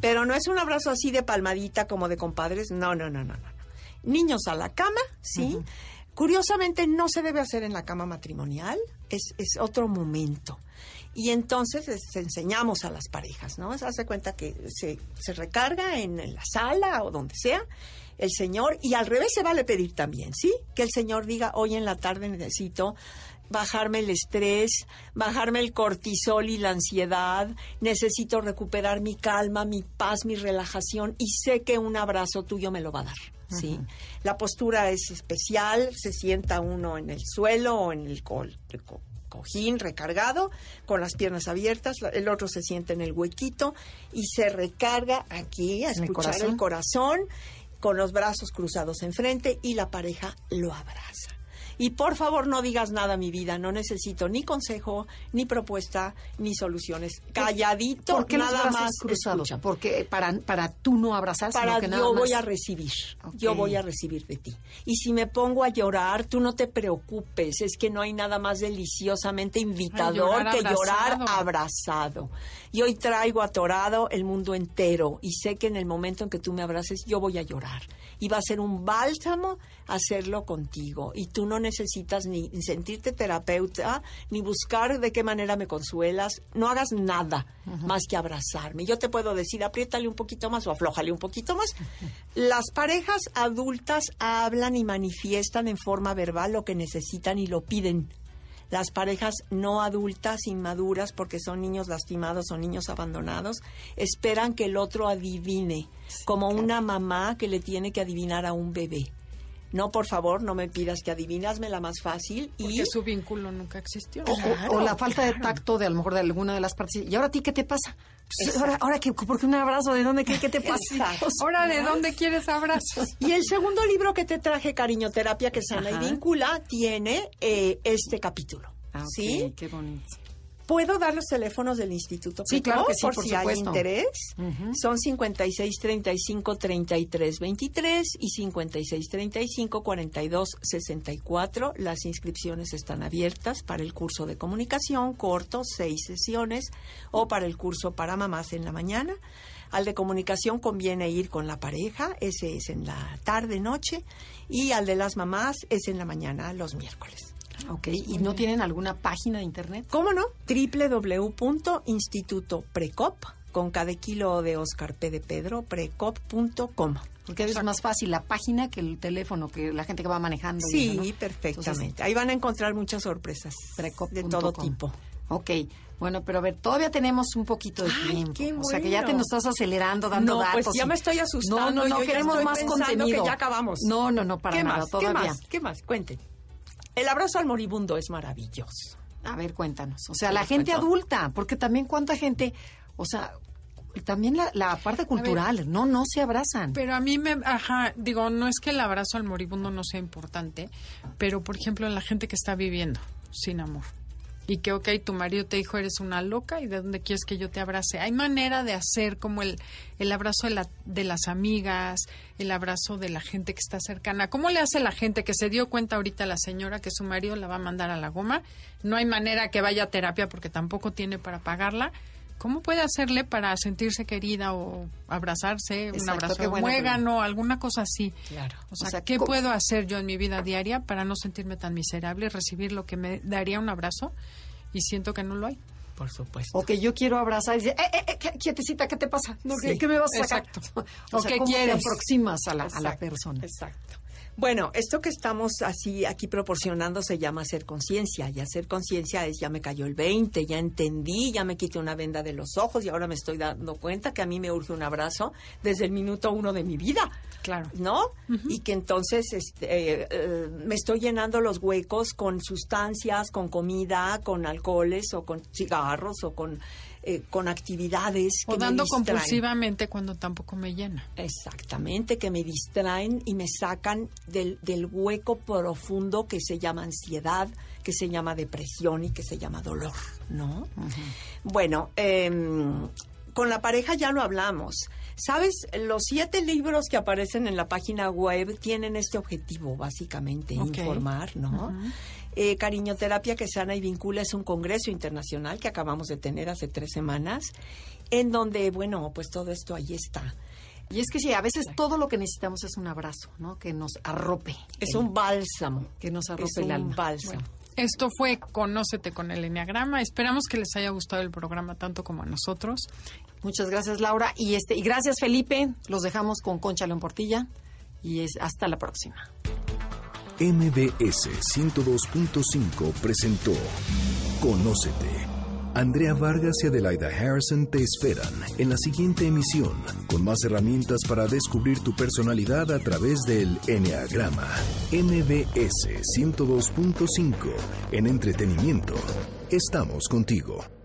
Pero no es un abrazo así de palmadita como de compadres. No, no, no, no, no. Niños a la cama, sí. Curiosamente no se debe hacer en la cama matrimonial, es, es otro momento. Y entonces les enseñamos a las parejas, ¿no? Se hace cuenta que se, se recarga en, en la sala o donde sea el señor y al revés se vale pedir también, ¿sí? Que el señor diga, hoy en la tarde necesito bajarme el estrés, bajarme el cortisol y la ansiedad, necesito recuperar mi calma, mi paz, mi relajación y sé que un abrazo tuyo me lo va a dar. ¿sí? La postura es especial, se sienta uno en el suelo o en el, co- el co- cojín recargado, con las piernas abiertas, el otro se sienta en el huequito y se recarga aquí a ¿En el escuchar corazón? el corazón con los brazos cruzados enfrente y la pareja lo abraza. Y por favor no digas nada, mi vida, no necesito ni consejo, ni propuesta, ni soluciones. Calladito, ¿Por qué los nada más cruzados? escucha. Porque para, para tú no abrazar, sino que nada yo voy a recibir, yo voy a recibir de ti. Y si me pongo a llorar, tú no te preocupes, es que no hay nada más deliciosamente invitador llorar que llorar abrazado. abrazado. Y hoy traigo atorado el mundo entero y sé que en el momento en que tú me abraces yo voy a llorar. Y va a ser un bálsamo hacerlo contigo. Y tú no necesitas ni sentirte terapeuta, ni buscar de qué manera me consuelas. No hagas nada más que abrazarme. Yo te puedo decir, apriétale un poquito más o aflójale un poquito más. Las parejas adultas hablan y manifiestan en forma verbal lo que necesitan y lo piden. Las parejas no adultas, inmaduras, porque son niños lastimados o niños abandonados, esperan que el otro adivine, como una mamá que le tiene que adivinar a un bebé. No, por favor, no me pidas que adivinas, me la más fácil. Y Porque su vínculo nunca existió. O, o- Claro, o la falta de tacto de a lo mejor de alguna de las partes. ¿Y ahora a ti qué te pasa? Pues, ahora, ahora que, porque un abrazo, ¿de dónde qué, qué te pasa? Ahora, ¿de dónde quieres abrazos? Y el segundo libro que te traje, Cariñoterapia que sana Ajá. y vincula, tiene eh, este capítulo. Ah, ok, ¿Sí? Qué bonito. ¿Puedo dar los teléfonos del Instituto Sí, claro que sí, por, por si hay supuesto. interés? Ujú. Son 56 35 33 23 y 56 35 42 64. Las inscripciones están abiertas para el curso de comunicación corto, seis sesiones, o para el curso para mamás en la mañana. Al de comunicación conviene ir con la pareja, ese es en la tarde, noche, y al de las mamás es en la mañana, los miércoles. Ok, ¿y no tienen alguna página de internet? ¿Cómo no? www.institutoprecop, con cada kilo de Oscar P. de Pedro, precop.com. Porque es más fácil la página que el teléfono, que la gente que va manejando. eso, Sí, ¿no? perfectamente. Ahí van a encontrar muchas sorpresas Precop de todo com. tipo. Ok, bueno, pero a ver, todavía tenemos un poquito de Ay, tiempo. qué O sea, que ya te nos estás acelerando, dando No, datos. pues ya y- me estoy asustando, No, no, no, yo ya queremos estoy más contenido. que ya acabamos. No, no, no, para ¿Qué nada, más? todavía. ¿Qué más? ¿Qué más? Cuenten. El abrazo al moribundo es maravilloso. A ver, cuéntanos. O sea, la gente cuento. adulta, porque también cuánta gente, o sea, Y también la, la parte cultural, no, no se abrazan. Pero a mí me, ajá, digo, no es que el abrazo al moribundo no sea importante, pero por ejemplo la gente que está viviendo sin amor y que, ok, tu marido te dijo, eres una loca y de dónde quieres que yo te abrace. Hay manera de hacer como el, el abrazo de, la, de las amigas, el abrazo de la gente que está cercana. ¿Cómo le hace la gente que se dio cuenta ahorita la señora que su marido la va a mandar a la goma? No hay manera que vaya a terapia porque tampoco tiene para pagarla. ¿Cómo puede hacerle para sentirse querida o abrazarse, un abrazo de muégano, alguna cosa así? Claro. O sea, ¿qué puedo hacer yo en mi vida diaria para no sentirme tan miserable, recibir lo que me daría un abrazo y siento que no lo hay? Por supuesto. O que yo quiero abrazar y decir, eh, eh, eh quietecita, ¿qué te pasa? ¿qué, me vas a sacar? Exacto. o, qué quieres? te aproximas a la, a la persona. Exacto. Bueno, esto que estamos así aquí proporcionando se llama hacer conciencia. Y hacer conciencia es ya me cayó el 20, ya entendí, ya me quité una venda de los ojos y ahora me estoy dando cuenta que a mí me urge un abrazo desde el minuto uno de mi vida. Claro. ¿No? Y que entonces este, eh, eh, me estoy llenando los huecos con sustancias, con comida, con alcoholes o con cigarros o con eh, con actividades que o dando compulsivamente cuando tampoco me llena. Exactamente, que me distraen y me sacan del, del hueco profundo que se llama ansiedad, que se llama depresión y que se llama dolor, ¿no? Bueno, em, con la pareja ya lo hablamos. Sabes, los siete libros que aparecen en la página web tienen este objetivo, básicamente, informar, ¿no? Eh, Cariñoterapia que sana y vincula es un congreso internacional que acabamos de tener hace tres semanas, en donde, bueno, pues todo esto ahí está. Y es que sí, a veces todo lo que necesitamos es un abrazo, ¿no? Que nos arrope. Es un bálsamo. Que nos arrope es el un bálsamo. esto fue Conócete con el Enneagrama. Esperamos que les haya gustado el programa tanto como a nosotros. Muchas gracias, Laura. Y este y gracias, Felipe. Los dejamos con Concha León Portilla. Y es hasta la próxima. MBS 102.5 presentó Conócete. Andrea Vargas y Adelaida Harrison te esperan en la siguiente emisión con más herramientas para descubrir tu personalidad a través del Enneagrama. MBS 102.5 en entretenimiento. Estamos contigo.